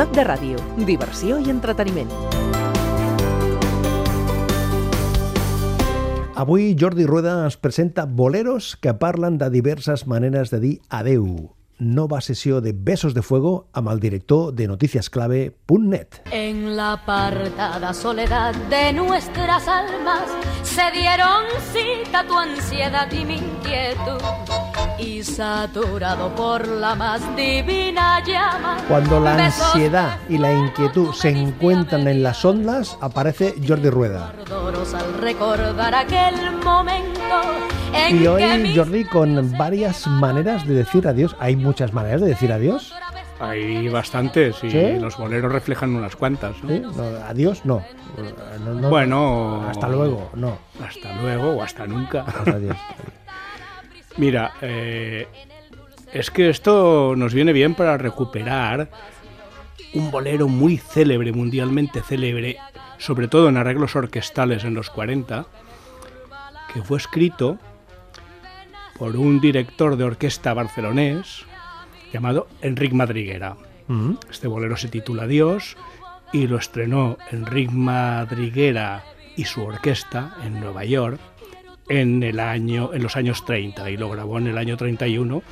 Ciutat de Ràdio, diversió i entreteniment. Avui Jordi Rueda ens presenta boleros que parlen de diverses maneres de dir adeu. Nova sessió de Besos de Fuego amb el director de noticiasclave.net. En la apartada soledad de nuestras almas se dieron cita tu ansiedad y mi inquietud. Y saturado por la más divina llama. Cuando la ansiedad y la inquietud se encuentran en las ondas, aparece Jordi Rueda. ardoros al recordar aquel momento en Y hoy Jordi con varias maneras de decir adiós. Hay muchas maneras de decir adiós. Hay bastantes y ¿Sí? los boleros reflejan unas cuantas. ¿no? ¿Sí? No, adiós, no. No, no. Bueno, Hasta luego, no. Hasta luego o hasta nunca. Adiós. Mira, eh, es que esto nos viene bien para recuperar un bolero muy célebre, mundialmente célebre, sobre todo en arreglos orquestales en los 40, que fue escrito por un director de orquesta barcelonés llamado Enric Madriguera. Mm. Este bolero se titula Dios y lo estrenó Enric Madriguera y su orquesta en Nueva York en, el año, en los años 30 y lo grabó en el año 31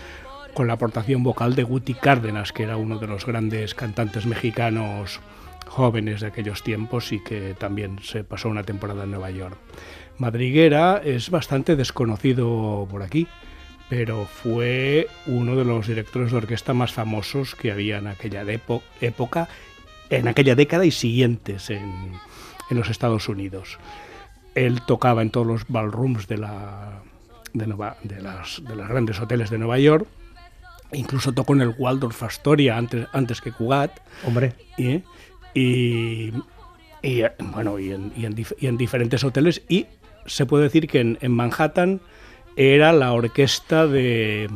con la aportación vocal de Guti Cárdenas, que era uno de los grandes cantantes mexicanos jóvenes de aquellos tiempos y que también se pasó una temporada en Nueva York. Madriguera es bastante desconocido por aquí, pero fue uno de los directores de orquesta más famosos que había en aquella época, en aquella década y siguientes en, en los Estados Unidos. Él tocaba en todos los ballrooms de, la, de, Nueva- de las, de los grandes hoteles de Nueva York, incluso tocó en el Waldorf Astoria antes, antes que Cugat, Hombre, y, y, y, bueno, y en, y en dif- y en diferentes hoteles. Y se puede decir que en, en Manhattan era la orquesta de,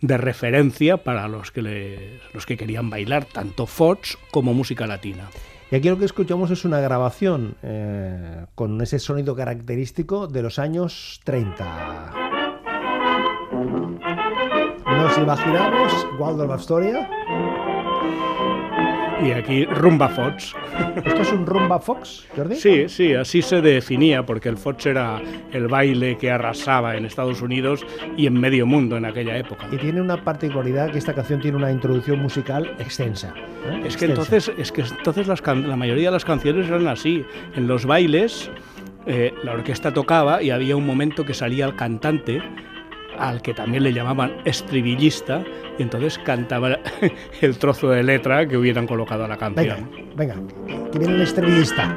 de referencia para los que, los que querían bailar, tanto Fox como música latina. Y aquí lo que escuchamos es una grabación eh, con ese sonido característico de los años 30. Nos imaginamos Waldorf Astoria. Y aquí Rumba Fox. ¿Esto es un rumba fox, Jordi? Sí, sí, así se definía, porque el Fox era el baile que arrasaba en Estados Unidos y en medio mundo en aquella época. Y tiene una particularidad que esta canción tiene una introducción musical extensa. ¿eh? Es que Extensa. entonces, es que entonces las can- la mayoría de las canciones eran así. En los bailes, eh, la orquesta tocaba y había un momento que salía el cantante, al que también le llamaban estribillista, y entonces cantaba el trozo de letra que hubieran colocado a la Venga, canción. venga, que viene el estrellista.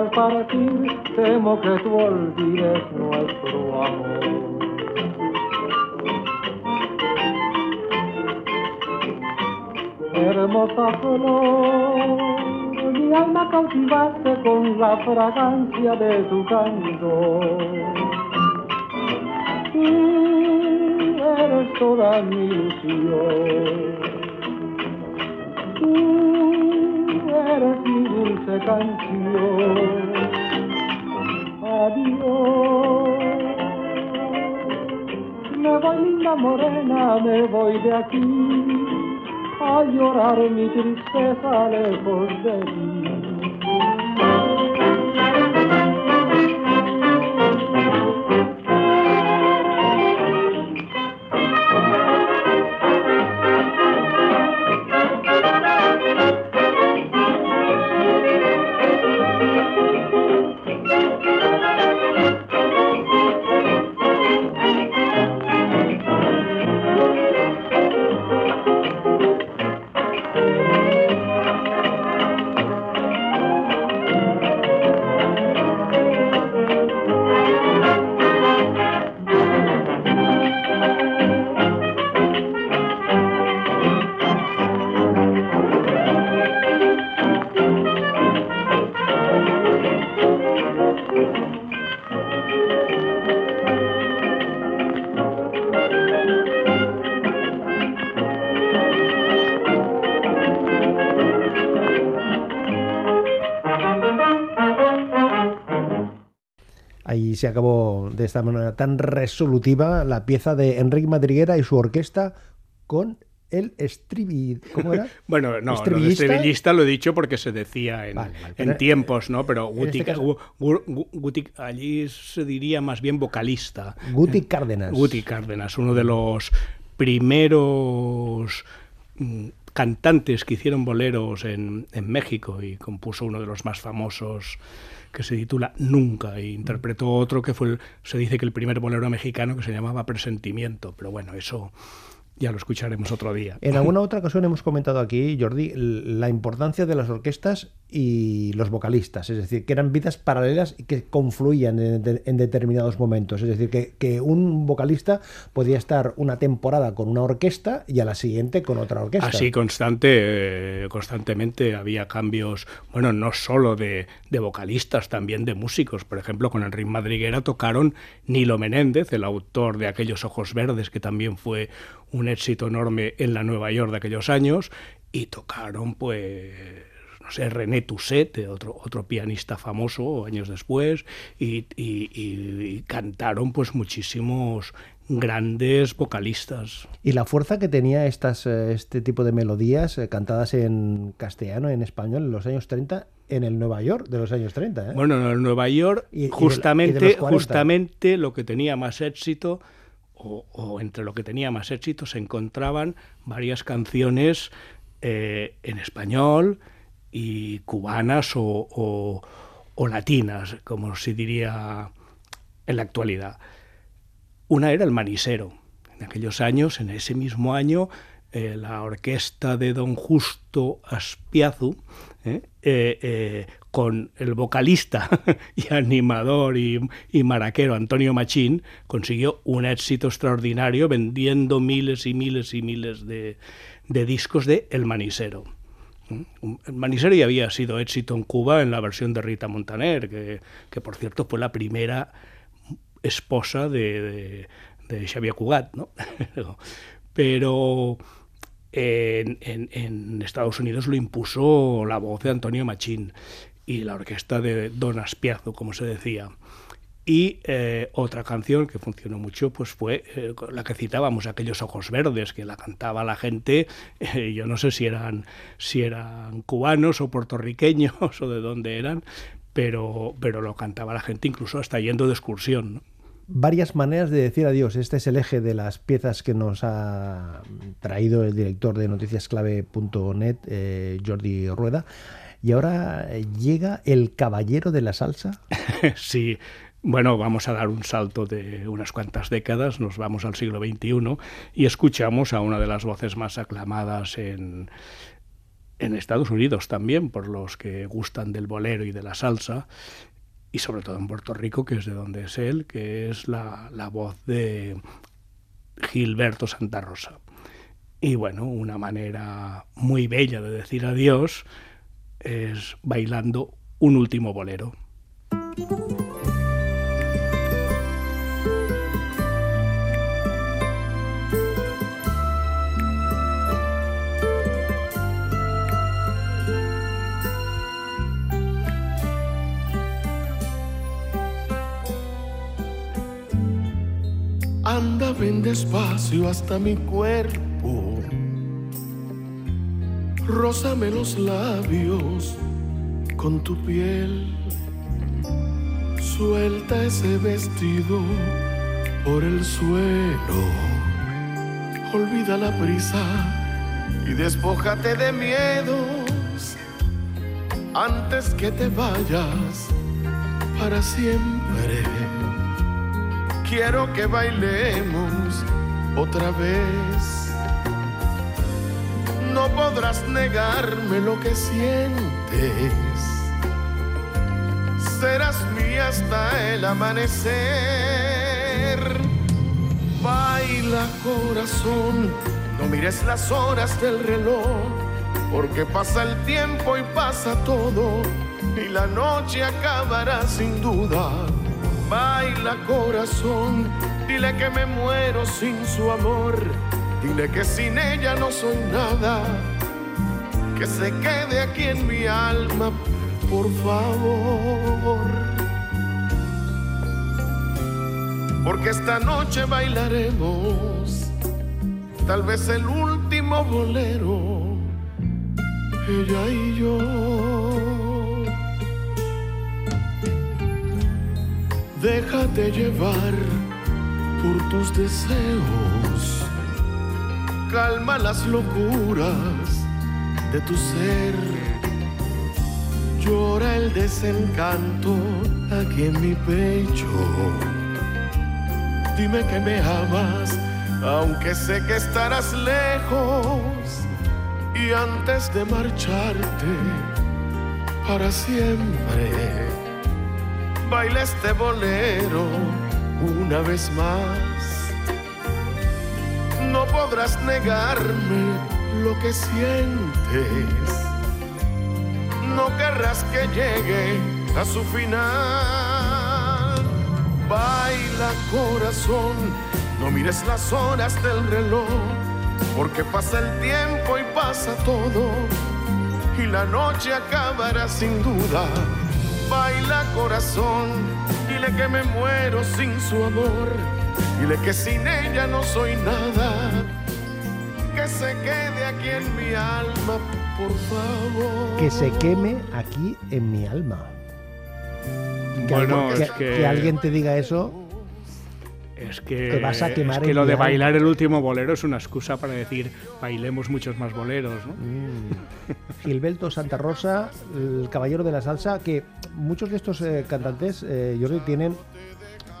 Al partir temo que tú olvides nuestro amor. Hermosa flor, mi alma cautivaste con la fragancia de tu canto. Tú eres toda mi ilusión. Tú eres mi dulce canción. Adiós. Me voy linda morena, me voy de aquí a llorar mi tristeza lejos de ti. Ahí se acabó de esta manera tan resolutiva la pieza de Enrique Madriguera y su orquesta con el estribi... ¿Cómo era? bueno, no, ¿Estribillista? el estribillista lo he dicho porque se decía en, Vale, vale, en tiempos, ¿no? Pero Guti, este caso- Gu- Gu- Guti- allí se diría más bien vocalista. Guti Cárdenas. Guti Cárdenas, uno de los primeros mm, cantantes que hicieron boleros en, en México y compuso uno de los más famosos que se titula Nunca e interpretó otro que fue, el- se dice que el primer bolero mexicano que se llamaba Presentimiento, pero bueno, eso ya lo escucharemos otro día. En alguna otra ocasión hemos comentado aquí, Jordi, la importancia de las orquestas y los vocalistas, es decir, que eran vidas paralelas y que confluían en, de- en determinados momentos. Es decir, que, que un vocalista podía estar una temporada con una orquesta y a la siguiente con otra orquesta. Así constante, eh, constantemente había cambios, bueno, no solo de, de vocalistas, también de músicos. Por ejemplo, con Enrique Madriguera tocaron Nilo Menéndez, el autor de Aquellos Ojos Verdes, que también fue un éxito enorme en la Nueva York de aquellos años, y tocaron, pues, no sé, René Toussaint, otro, otro pianista famoso años después, y, y- y- y cantaron, pues, muchísimos grandes vocalistas. Y la fuerza que tenía estas, eh, este tipo de melodías eh, cantadas en castellano, en español, en los años 30, en el Nueva York de los años 30. ¿eh? Bueno, en Nueva York, Y- y de y de justamente, los 40. justamente lo que tenía más éxito, o, entre lo que tenía más éxito, se encontraban varias canciones eh, en español y cubanas o, latinas, como se diría en la actualidad. Una era el manisero. En aquellos años, en ese mismo año, eh, la orquesta de don Justo Aspiazu, eh, con el vocalista y animador y, y maraquero Antonio Machín, consiguió un éxito extraordinario vendiendo miles y miles y miles de, discos de El Manisero. ¿Mm? El Manisero ya había sido éxito en Cuba en la versión de Rita Montaner, que, que por cierto fue la primera esposa de, Xavier Cugat, ¿no? Pero en, en- en Estados Unidos lo impuso la voz de Antonio Machín y la orquesta de Don Aspiazo, como se decía. Y eh, otra canción que funcionó mucho pues fue eh, la que citábamos, Aquellos Ojos Verdes, que la cantaba la gente, eh, yo no sé si eran, si eran cubanos o puertorriqueños o de dónde eran, pero, pero lo cantaba la gente incluso hasta yendo de excursión. varias maneras de decir adiós. Este es el eje de las piezas que nos ha traído el director de noticiasclave.net, Jordi Rueda. Y ahora eh, llega el caballero de la salsa. sí, bueno, vamos a dar un salto de unas cuantas décadas, nos vamos al siglo XXI y escuchamos a una de las voces más aclamadas en, en Estados Unidos también, por los que gustan del bolero y de la salsa, y sobre todo en Puerto Rico, que es de donde es él, que es la, la voz de Gilberto Santa Rosa. Y bueno, una manera muy bella de decir adiós es bailando un último bolero. Anda, ven despacio hasta mi cuerpo. Rózame los labios con tu piel. Suelta ese vestido por el suelo. Olvida la prisa y despójate de miedos antes que te vayas para siempre. Quiero que bailemos otra vez. No podrás negarme lo que sientes. Serás mía hasta el amanecer. Baila corazón, no mires las horas del reloj, porque pasa el tiempo y pasa todo, y la noche acabará sin duda. Baila corazón, dile que me muero sin su amor, dile que sin ella no soy nada, que se quede aquí en mi alma, por favor. porque esta noche bailaremos tal vez el último bolero, ella y yo. Déjate llevar por tus deseos, calma las locuras de tu ser. Llora el desencanto aquí en mi pecho. Dime que me amas, aunque sé que estarás lejos. Y antes de marcharte para siempre, baila este bolero una vez más. No podrás negarme lo que sientes. No querrás que llegue a su final. Baila corazón, no mires las horas del reloj, porque pasa el tiempo y pasa todo, y la noche acabará sin duda. Baila corazón, dile que me muero sin su amor, dile que sin ella no soy nada, que se quede aquí en mi alma, por favor. Que se queme aquí en mi alma. Que, Bueno, algo- es que- que alguien te diga eso, Es que, Te vas a quemar es que lo de bailar el último bolero es una excusa para decir bailemos muchos más boleros, ¿no? Gilberto Santa Rosa, el caballero de la salsa, que muchos de estos eh, cantantes, eh, Jordi, tienen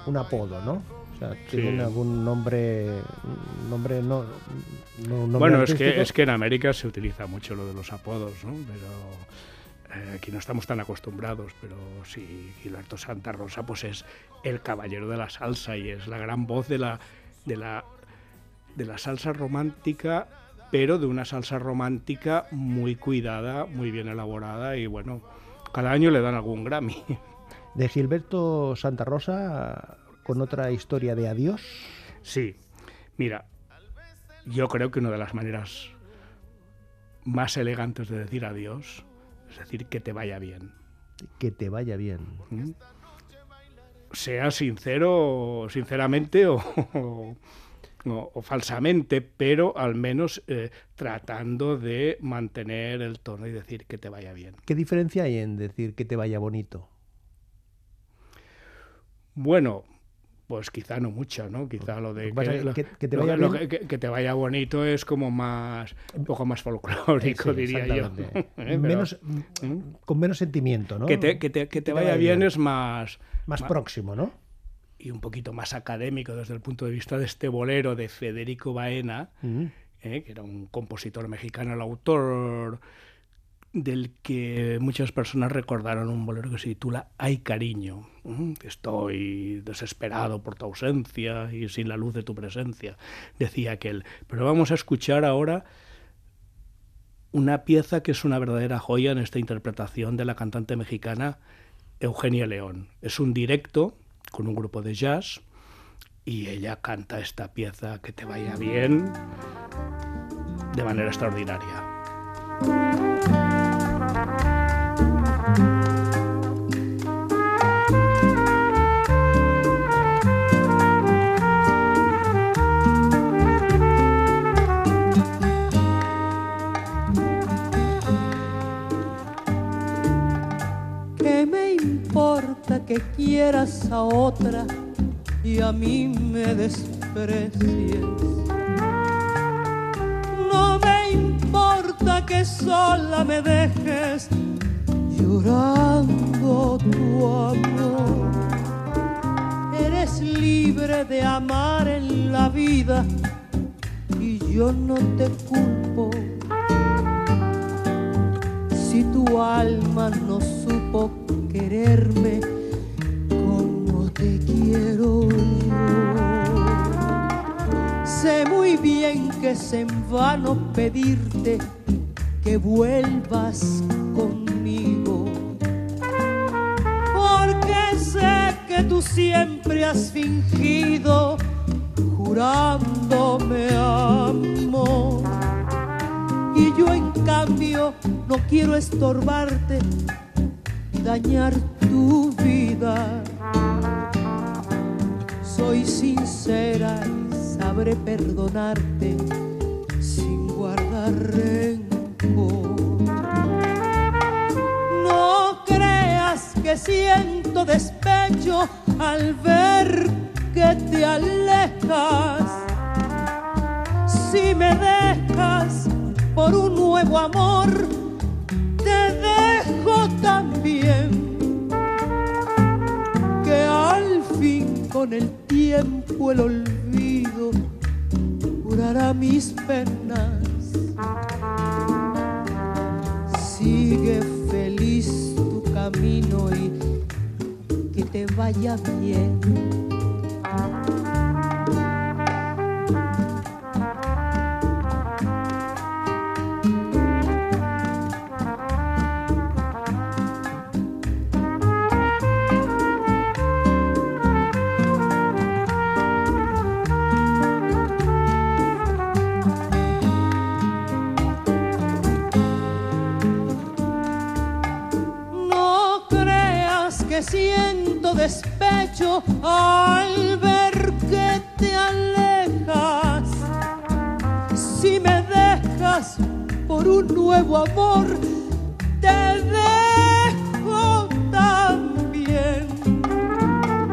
un apodo, ¿no? O sea, tienen Sí. algún nombre, nombre no, no- un nombre Bueno, es que, es que en América se utiliza mucho lo de los apodos, ¿no? Pero eh, aquí no estamos tan acostumbrados, pero sí, Gilberto Santa Rosa pues es el caballero de la salsa y es la gran voz de la, de la, de la salsa romántica, pero de una salsa romántica muy cuidada, muy bien elaborada y bueno, cada año le dan algún Grammy. De Gilberto Santa Rosa, con otra historia de adiós. Sí, mira, yo creo que una de las maneras más elegantes de decir adiós es decir que te vaya bien. Que te vaya bien. ¿m? Sea sincero, sinceramente o, o- o falsamente, pero al menos eh, tratando de mantener el tono y decir que te vaya bien. ¿Qué diferencia hay en decir que te vaya bonito? Bueno, pues quizá no mucho, ¿no? Quizá lo de Lo que te vaya lo bien- que- que te vaya bonito es como más, un poco más folclórico, Sí, diría yo. ¿Eh? Pero, Menos, ¿Mm? Con menos sentimiento, ¿no? que, te, que, te, que te vaya bien es más, Más próximo, ¿no? y un poquito más académico desde el punto de vista de este bolero de Federico Baena, Mm. ¿eh? que era un compositor mexicano, el autor del que muchas personas recordaron un bolero que se titula Hay cariño. Estoy desesperado por tu ausencia y sin la luz de tu presencia, decía aquel. Pero vamos a escuchar ahora una pieza que es una verdadera joya en esta interpretación de la cantante mexicana Eugenia León. Es un directo con un grupo de jazz y ella canta esta pieza que te vaya bien de manera extraordinaria. Que quieras a otra y a mí me desprecies? No me importa que sola me dejes llorando tu amor. Eres libre de amar en la vida y yo no te culpo si tu alma no supo quererme Sé muy bien que es en vano pedirte que vuelvas conmigo, porque sé que tú siempre has fingido jurándome amor. Y yo en cambio no quiero estorbarte dañar tu vida. Soy sincera y sabré perdonarte sin guardar rencor. No creas que siento despecho al ver que te alejas. Si me dejas por un nuevo amor, el olvido curará mis penas. Sigue feliz tu camino y que te vaya bien. Nuevo amor, te dejo también.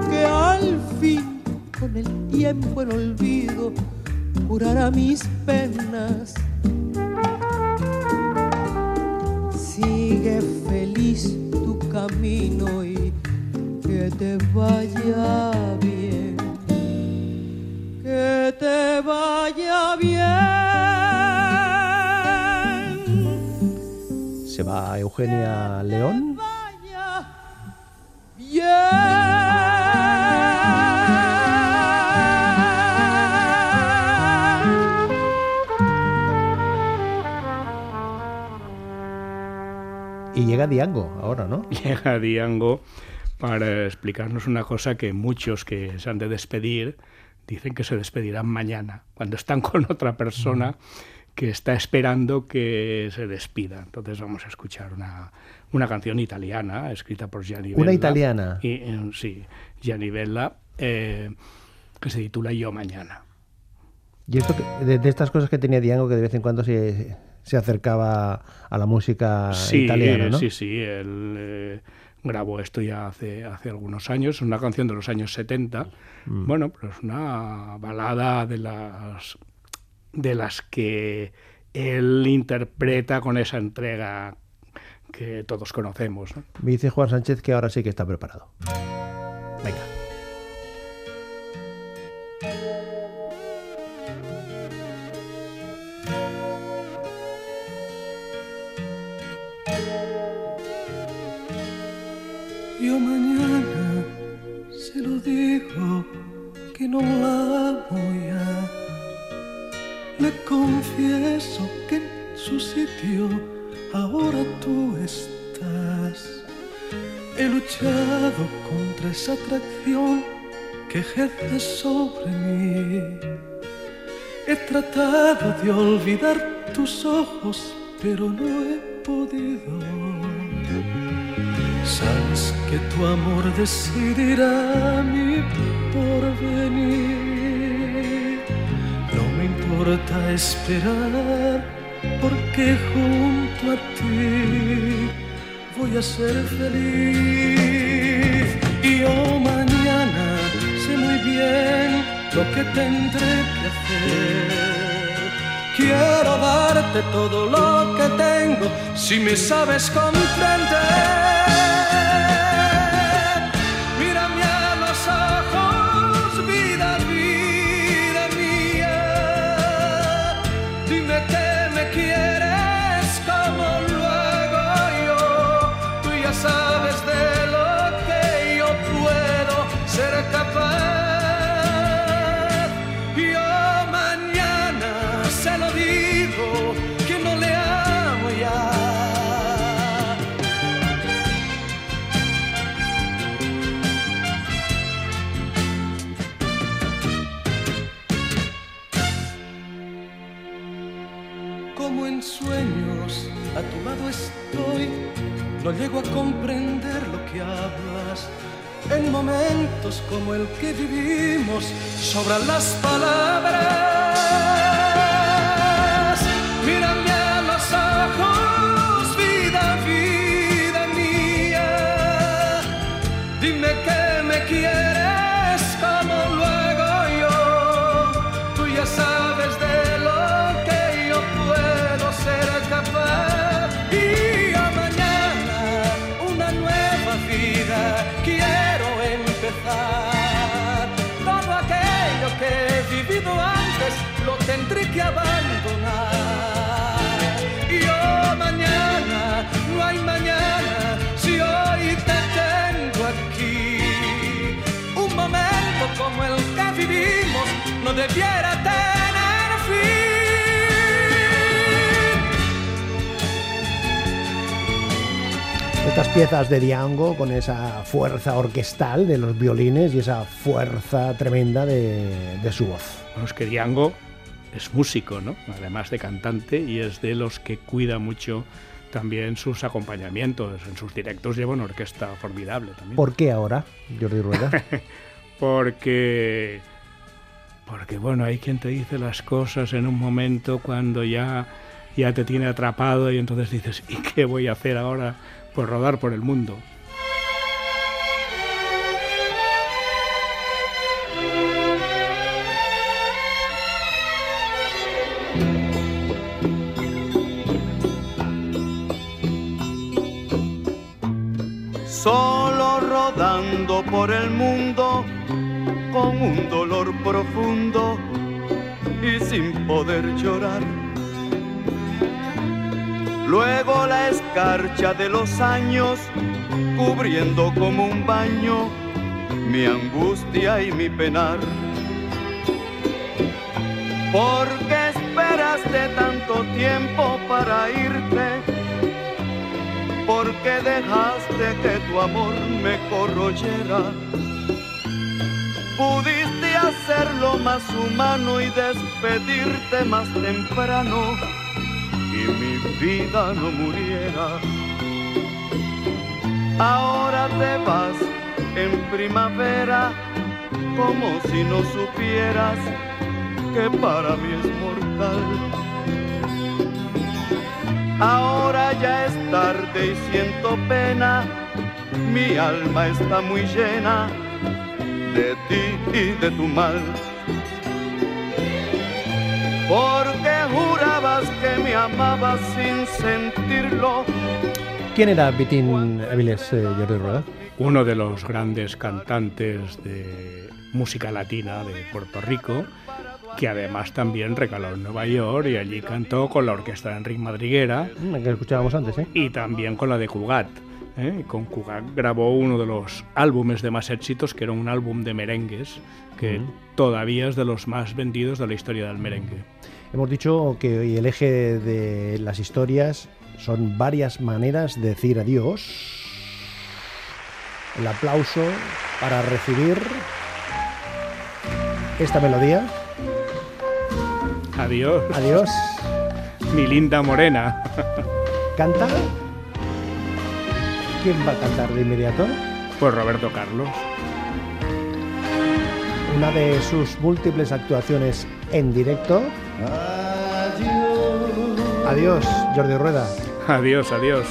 Que al fin, con el tiempo el olvido, curará mis penas. Sigue feliz tu camino y que te vaya Eugenia León. Y llega Diango ahora, ¿no? Llega Diango para explicarnos una cosa que muchos que se han de despedir dicen que se despedirán mañana, cuando están con otra persona que está esperando que se despida. Entonces vamos a escuchar una, una canción italiana escrita por Gianni Una Bella. italiana. Y, eh, sí, Gianni Bella, eh, que se titula Yo Mañana. Y esto de, de estas cosas que tenía Diango que de vez en cuando se, se acercaba a la música Sí, italiana, ¿no? sí, sí, él eh, grabó esto ya hace, hace algunos años, es una canción de los años 70, Mm. bueno, pero es una balada de las, de las que él interpreta con esa entrega que todos conocemos. ¿no? Me dice Juan Sánchez que ahora sí que está preparado. Venga. Yo mañana se lo digo que no la. Le confieso que en su sitio ahora tú estás. He luchado contra esa atracción que ejerce sobre mí. He tratado de olvidar tus ojos, pero no he podido. Sabes que tu amor decidirá mi porvenir. Importa esperar, porque junto a ti voy a ser feliz. Y yo mañana sé muy bien lo que tendré que hacer. Quiero darte todo lo que tengo si me sabes comprender. Lo tendré que abandonar. Y oh mañana, no hay mañana si hoy te tengo aquí. Un momento como el que vivimos no debiera tener fin. Estas piezas de Diango con esa fuerza orquestal de los violines y esa fuerza tremenda de, de su voz. Bueno, es que Diango es músico, ¿no? Además de cantante y es de los que cuida mucho también sus acompañamientos. En sus directos lleva una orquesta formidable también. ¿Por qué ahora, Jordi Rueda? porque porque bueno, hay quien te dice las cosas en un momento cuando ya ya te tiene atrapado y entonces dices, ¿y qué voy a hacer ahora? Pues rodar por el mundo. Por el mundo con un dolor profundo y sin poder llorar. Luego la escarcha de los años cubriendo como un baño mi angustia y mi penar. ¿Por qué esperaste tanto tiempo para irte? ¿Por qué dejaste que tu amor me corroyera? Pudiste hacerlo más humano y despedirte más temprano y mi vida no muriera. Ahora te vas en primavera como si no supieras que para mí es mortal. Ahora ya es tarde y siento pena, mi alma está muy llena de ti y de tu mal. Porque jurabas que me amabas sin sentirlo. ¿Quién era Vitín Avilés, eh, Jordi Rueda? Uno de los grandes cantantes de música latina de Puerto Rico, que además también recaló en Nueva York y allí cantó con la orquesta de Enrique Madriguera Mm, Que escuchábamos antes, ¿eh? y también con la de Cugat. ¿eh? Con Cugat grabó uno de los álbumes de más éxitos, que era un álbum de merengues, que todavía es de los más vendidos de la historia del merengue. Hemos dicho que hoy el eje de las historias son varias maneras de decir adiós. El aplauso para recibir esta melodía. Adiós, Adiós. mi linda morena. Canta. ¿Quién va a cantar de inmediato? Pues Roberto Carlos. Una de sus múltiples actuaciones en directo. Adiós, Jordi Rueda. Adiós, adiós.